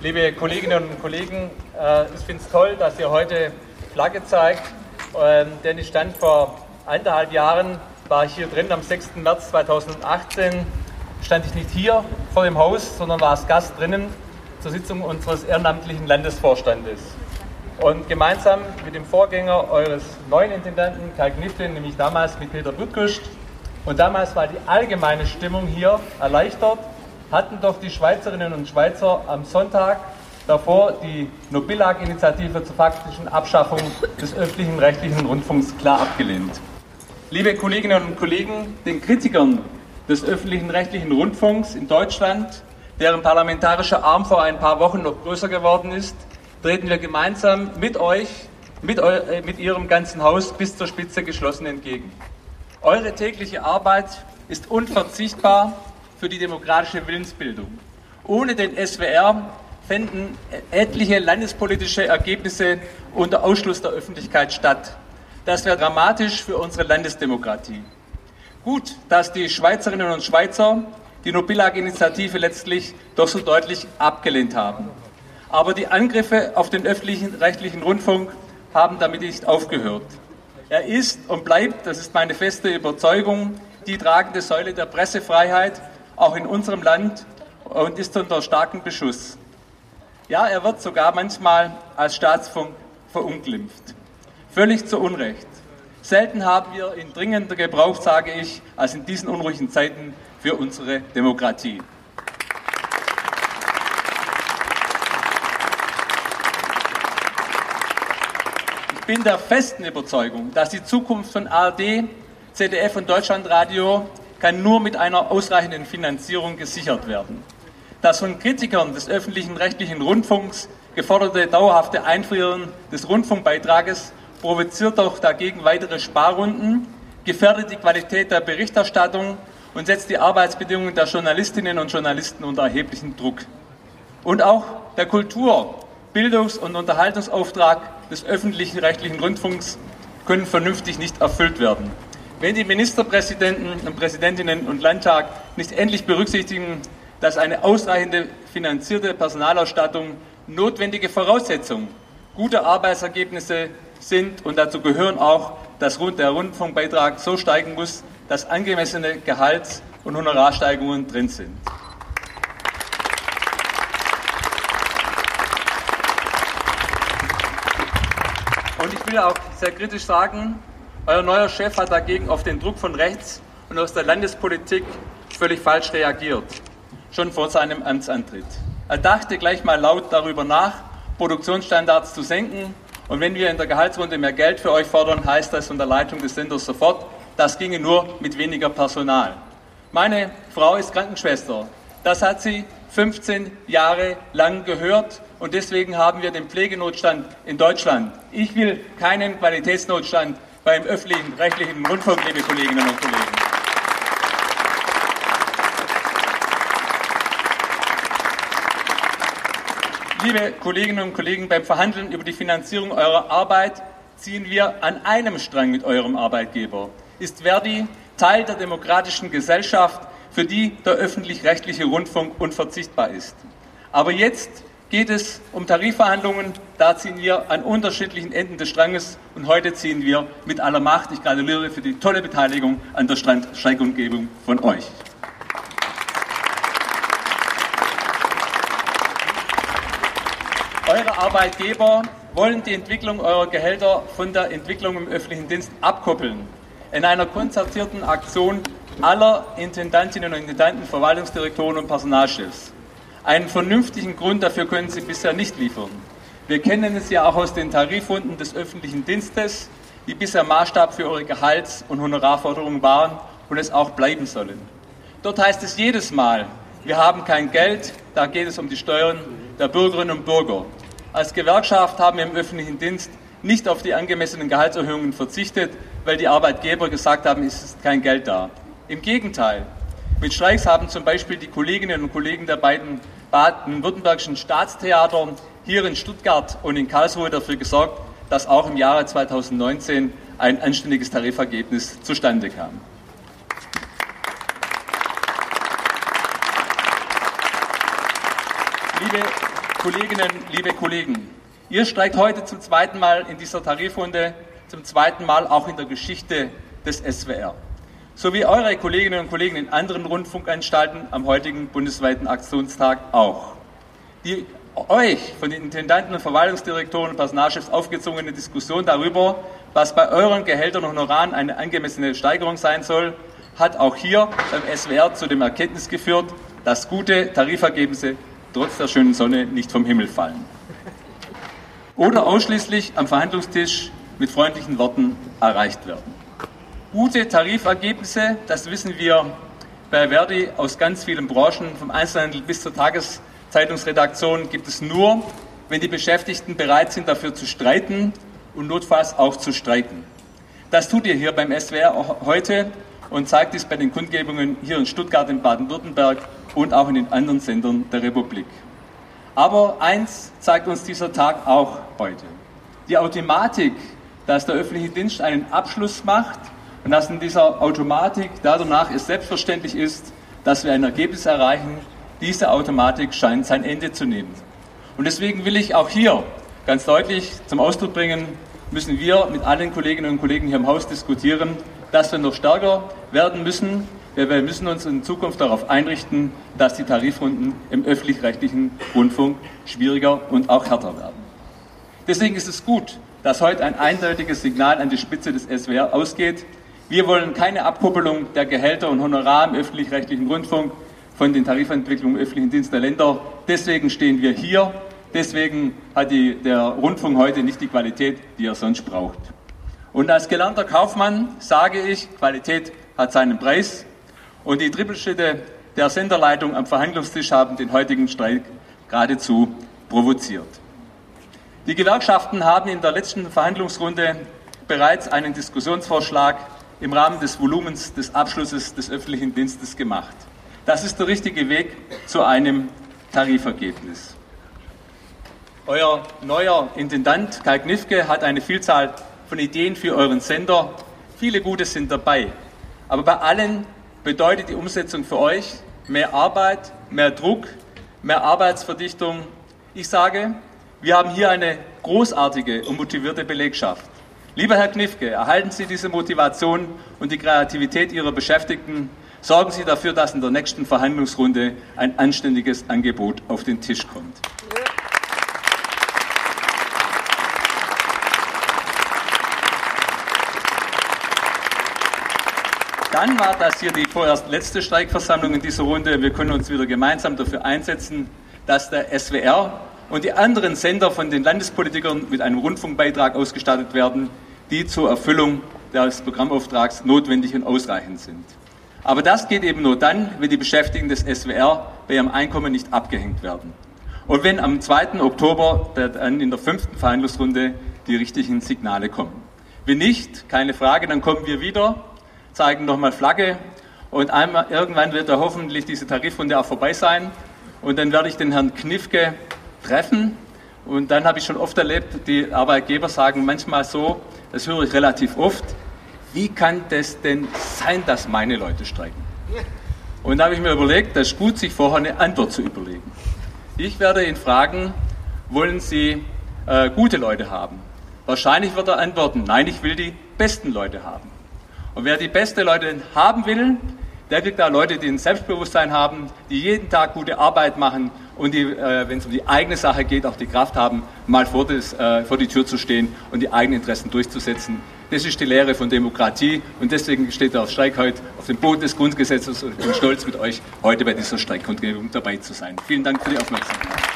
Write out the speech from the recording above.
Liebe Kolleginnen und Kollegen, äh, ich finde es toll, dass ihr heute Flagge zeigt, ähm, denn ich stand vor eineinhalb Jahren, war ich hier drin am 6. März 2018, stand ich nicht hier vor dem Haus, sondern war als Gast drinnen zur Sitzung unseres ehrenamtlichen Landesvorstandes. Und gemeinsam mit dem Vorgänger eures neuen Intendanten, Kai Kniflin, nämlich damals mit Peter Butkuscht, und damals war die allgemeine Stimmung hier erleichtert, hatten doch die Schweizerinnen und Schweizer am Sonntag davor die Nobillag-Initiative zur faktischen Abschaffung des öffentlichen rechtlichen Rundfunks klar abgelehnt. Liebe Kolleginnen und Kollegen, den Kritikern des öffentlichen rechtlichen Rundfunks in Deutschland, deren parlamentarischer Arm vor ein paar Wochen noch größer geworden ist, treten wir gemeinsam mit euch, mit, eu äh, mit Ihrem ganzen Haus bis zur Spitze geschlossen entgegen. Eure tägliche Arbeit ist unverzichtbar für die demokratische Willensbildung. Ohne den SWR fänden etliche landespolitische Ergebnisse unter Ausschluss der Öffentlichkeit statt. Das wäre dramatisch für unsere Landesdemokratie. Gut, dass die Schweizerinnen und Schweizer die Nobillag-Initiative letztlich doch so deutlich abgelehnt haben. Aber die Angriffe auf den öffentlichen rechtlichen Rundfunk haben damit nicht aufgehört. Er ist und bleibt, das ist meine feste Überzeugung, die tragende Säule der Pressefreiheit, auch in unserem Land, und ist unter starkem Beschuss. Ja, er wird sogar manchmal als Staatsfunk verunglimpft. Völlig zu Unrecht. Selten haben wir ihn dringender gebraucht, sage ich, als in diesen unruhigen Zeiten für unsere Demokratie. Ich bin der festen Überzeugung, dass die Zukunft von ARD, ZDF und Deutschlandradio kann nur mit einer ausreichenden Finanzierung gesichert werden. Das von Kritikern des öffentlichen rechtlichen Rundfunks geforderte dauerhafte Einfrieren des Rundfunkbeitrages provoziert doch dagegen weitere Sparrunden, gefährdet die Qualität der Berichterstattung und setzt die Arbeitsbedingungen der Journalistinnen und Journalisten unter erheblichen Druck. Und auch der Kultur-, Bildungs- und Unterhaltungsauftrag des öffentlichen rechtlichen Rundfunks können vernünftig nicht erfüllt werden. Wenn die Ministerpräsidenten und Präsidentinnen und Landtag nicht endlich berücksichtigen, dass eine ausreichende finanzierte Personalausstattung notwendige Voraussetzung guter Arbeitsergebnisse sind und dazu gehören auch, dass der Rundfunkbeitrag so steigen muss, dass angemessene Gehalts- und Honorarsteigerungen drin sind. Und ich will auch sehr kritisch sagen, euer neuer Chef hat dagegen auf den Druck von rechts und aus der Landespolitik völlig falsch reagiert schon vor seinem Amtsantritt. Er dachte gleich mal laut darüber nach, Produktionsstandards zu senken. Und wenn wir in der Gehaltsrunde mehr Geld für euch fordern, heißt das unter Leitung des Senders sofort, das ginge nur mit weniger Personal. Meine Frau ist Krankenschwester. Das hat sie 15 Jahre lang gehört und deswegen haben wir den Pflegenotstand in Deutschland. Ich will keinen Qualitätsnotstand beim öffentlichen rechtlichen Rundfunk, liebe Kolleginnen und Kollegen. Liebe Kolleginnen und Kollegen, beim Verhandeln über die Finanzierung eurer Arbeit ziehen wir an einem Strang mit eurem Arbeitgeber. Ist Verdi Teil der demokratischen Gesellschaft, für die der öffentlich-rechtliche Rundfunk unverzichtbar ist. Aber jetzt geht es um Tarifverhandlungen. Da ziehen wir an unterschiedlichen Enden des Stranges und heute ziehen wir mit aller Macht. Ich gratuliere für die tolle Beteiligung an der Streikumgebung von euch. Eure Arbeitgeber wollen die Entwicklung eurer Gehälter von der Entwicklung im öffentlichen Dienst abkoppeln. In einer konzertierten Aktion aller Intendantinnen und Intendanten, Verwaltungsdirektoren und Personalchefs. Einen vernünftigen Grund dafür können sie bisher nicht liefern. Wir kennen es ja auch aus den Tarifrunden des öffentlichen Dienstes, die bisher Maßstab für eure Gehalts- und Honorarforderungen waren und es auch bleiben sollen. Dort heißt es jedes Mal, wir haben kein Geld, da geht es um die Steuern der Bürgerinnen und Bürger. Als Gewerkschaft haben wir im öffentlichen Dienst nicht auf die angemessenen Gehaltserhöhungen verzichtet, weil die Arbeitgeber gesagt haben, es ist kein Geld da. Im Gegenteil. Mit Streiks haben zum Beispiel die Kolleginnen und Kollegen der beiden baden-württembergischen Staatstheater hier in Stuttgart und in Karlsruhe dafür gesorgt, dass auch im Jahre 2019 ein anständiges Tarifergebnis zustande kam. Liebe Kolleginnen, liebe Kollegen, ihr streikt heute zum zweiten Mal in dieser Tarifrunde, zum zweiten Mal auch in der Geschichte des SWR. So wie eure Kolleginnen und Kollegen in anderen Rundfunkanstalten am heutigen bundesweiten Aktionstag auch. Die euch von den Intendanten und Verwaltungsdirektoren und Personalchefs aufgezogene Diskussion darüber, was bei euren Gehältern und Honoraren eine angemessene Steigerung sein soll, hat auch hier beim SWR zu dem Erkenntnis geführt, dass gute Tarifergebnisse trotz der schönen Sonne nicht vom Himmel fallen. Oder ausschließlich am Verhandlungstisch mit freundlichen Worten erreicht werden. Gute Tarifergebnisse, das wissen wir bei Verdi aus ganz vielen Branchen, vom Einzelhandel bis zur Tageszeitungsredaktion, gibt es nur, wenn die Beschäftigten bereit sind, dafür zu streiten und notfalls auch zu streiken. Das tut ihr hier beim SWR heute und zeigt es bei den Kundgebungen hier in Stuttgart, in Baden-Württemberg und auch in den anderen Sendern der Republik. Aber eins zeigt uns dieser Tag auch heute. Die Automatik, dass der öffentliche Dienst einen Abschluss macht und dass in dieser Automatik danach es selbstverständlich ist, dass wir ein Ergebnis erreichen, diese Automatik scheint sein Ende zu nehmen. Und deswegen will ich auch hier ganz deutlich zum Ausdruck bringen, müssen wir mit allen Kolleginnen und Kollegen hier im Haus diskutieren, dass wir noch stärker werden müssen. Wir müssen uns in Zukunft darauf einrichten, dass die Tarifrunden im öffentlich-rechtlichen Rundfunk schwieriger und auch härter werden. Deswegen ist es gut, dass heute ein eindeutiges Signal an die Spitze des SWR ausgeht. Wir wollen keine Abkuppelung der Gehälter und Honorar im öffentlich-rechtlichen Rundfunk von den Tarifentwicklungen im öffentlichen Dienst der Länder. Deswegen stehen wir hier. Deswegen hat die, der Rundfunk heute nicht die Qualität, die er sonst braucht. Und als gelernter Kaufmann sage ich, Qualität hat seinen Preis. Und die Trippelschritte der Senderleitung am Verhandlungstisch haben den heutigen Streik geradezu provoziert. Die Gewerkschaften haben in der letzten Verhandlungsrunde bereits einen Diskussionsvorschlag im Rahmen des Volumens des Abschlusses des öffentlichen Dienstes gemacht. Das ist der richtige Weg zu einem Tarifergebnis. Euer neuer Intendant Kai Knifke hat eine Vielzahl von Ideen für euren Sender. Viele gute sind dabei. Aber bei allen bedeutet die Umsetzung für euch mehr Arbeit, mehr Druck, mehr Arbeitsverdichtung. Ich sage, wir haben hier eine großartige und motivierte Belegschaft. Lieber Herr Knifke, erhalten Sie diese Motivation und die Kreativität Ihrer Beschäftigten. Sorgen Sie dafür, dass in der nächsten Verhandlungsrunde ein anständiges Angebot auf den Tisch kommt. Dann war das hier die vorerst letzte Streikversammlung in dieser Runde. Wir können uns wieder gemeinsam dafür einsetzen, dass der SWR und die anderen Sender von den Landespolitikern mit einem Rundfunkbeitrag ausgestattet werden, die zur Erfüllung des Programmauftrags notwendig und ausreichend sind. Aber das geht eben nur dann, wenn die Beschäftigten des SWR bei ihrem Einkommen nicht abgehängt werden. Und wenn am 2. Oktober dann in der fünften Verhandlungsrunde die richtigen Signale kommen. Wenn nicht, keine Frage, dann kommen wir wieder zeigen nochmal Flagge und einmal, irgendwann wird da hoffentlich diese Tarifrunde auch vorbei sein und dann werde ich den Herrn Knifke treffen und dann habe ich schon oft erlebt, die Arbeitgeber sagen manchmal so, das höre ich relativ oft, wie kann das denn sein, dass meine Leute streiken? Und da habe ich mir überlegt, das ist gut, sich vorher eine Antwort zu überlegen. Ich werde ihn fragen, wollen Sie äh, gute Leute haben? Wahrscheinlich wird er antworten, nein, ich will die besten Leute haben. Und wer die besten Leute haben will, der kriegt da Leute, die ein Selbstbewusstsein haben, die jeden Tag gute Arbeit machen und die, äh, wenn es um die eigene Sache geht, auch die Kraft haben, mal vor, das, äh, vor die Tür zu stehen und die eigenen Interessen durchzusetzen. Das ist die Lehre von Demokratie und deswegen steht der Streik heute auf dem Boden des Grundgesetzes und ich bin stolz, mit euch heute bei dieser Streikkundgebung dabei zu sein. Vielen Dank für die Aufmerksamkeit.